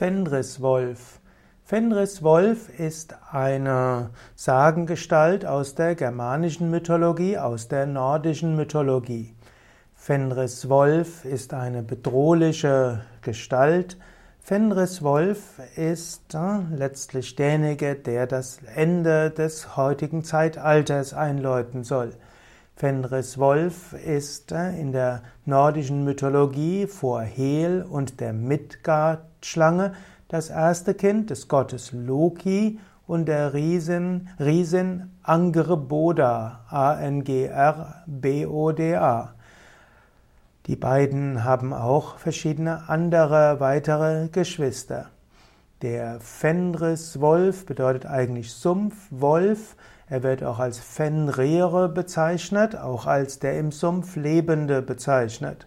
Fenriswolf. Fenriswolf ist eine Sagengestalt aus der germanischen Mythologie, aus der nordischen Mythologie. Fenriswolf ist eine bedrohliche Gestalt. Fenriswolf ist äh, letztlich derjenige, der das Ende des heutigen Zeitalters einläuten soll. Fenriswolf ist äh, in der nordischen Mythologie vor Hel und der Midgard-Schlange das erste Kind des Gottes Loki und der Riesin, Riesin Angerboda, A-N-G-R-B-O-D-A. Die beiden haben auch verschiedene andere weitere Geschwister. Der Fenriswolf bedeutet eigentlich Sumpfwolf. Er wird auch als Fenrere bezeichnet, auch als der im Sumpf Lebende bezeichnet.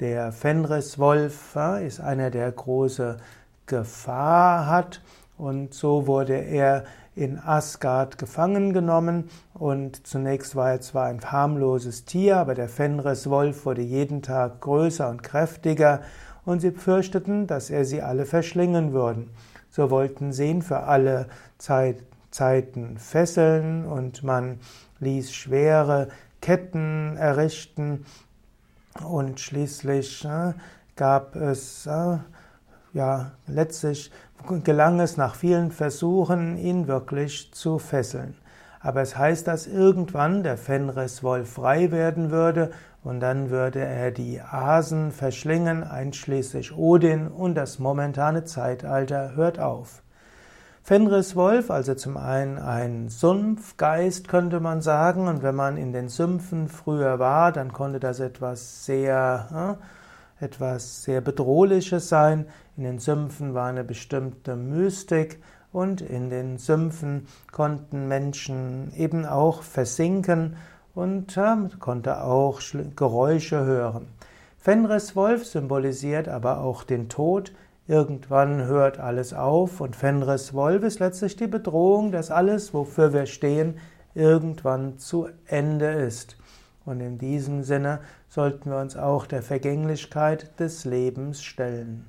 Der Fenriswolf ist einer, der große Gefahr hat und so wurde er in Asgard gefangen genommen und zunächst war er zwar ein harmloses Tier, aber der Fenriswolf wurde jeden Tag größer und kräftiger und sie fürchteten, dass er sie alle verschlingen würden. So wollten sie ihn für alle Zeit, Zeiten fesseln und man ließ schwere Ketten errichten und schließlich äh, gab es äh, ja letztlich gelang es nach vielen Versuchen, ihn wirklich zu fesseln. Aber es heißt, dass irgendwann der Fenriswolf frei werden würde und dann würde er die Asen verschlingen, einschließlich Odin und das momentane Zeitalter hört auf. Fenriswolf, also zum einen ein Sumpfgeist, könnte man sagen, und wenn man in den Sümpfen früher war, dann konnte das etwas sehr, äh, etwas sehr Bedrohliches sein. In den Sümpfen war eine bestimmte Mystik und in den Sümpfen konnten Menschen eben auch versinken und äh, konnte auch Geräusche hören. Fenriswolf symbolisiert aber auch den Tod, Irgendwann hört alles auf und Fenris Wolf ist letztlich die Bedrohung, dass alles, wofür wir stehen, irgendwann zu Ende ist. Und in diesem Sinne sollten wir uns auch der Vergänglichkeit des Lebens stellen.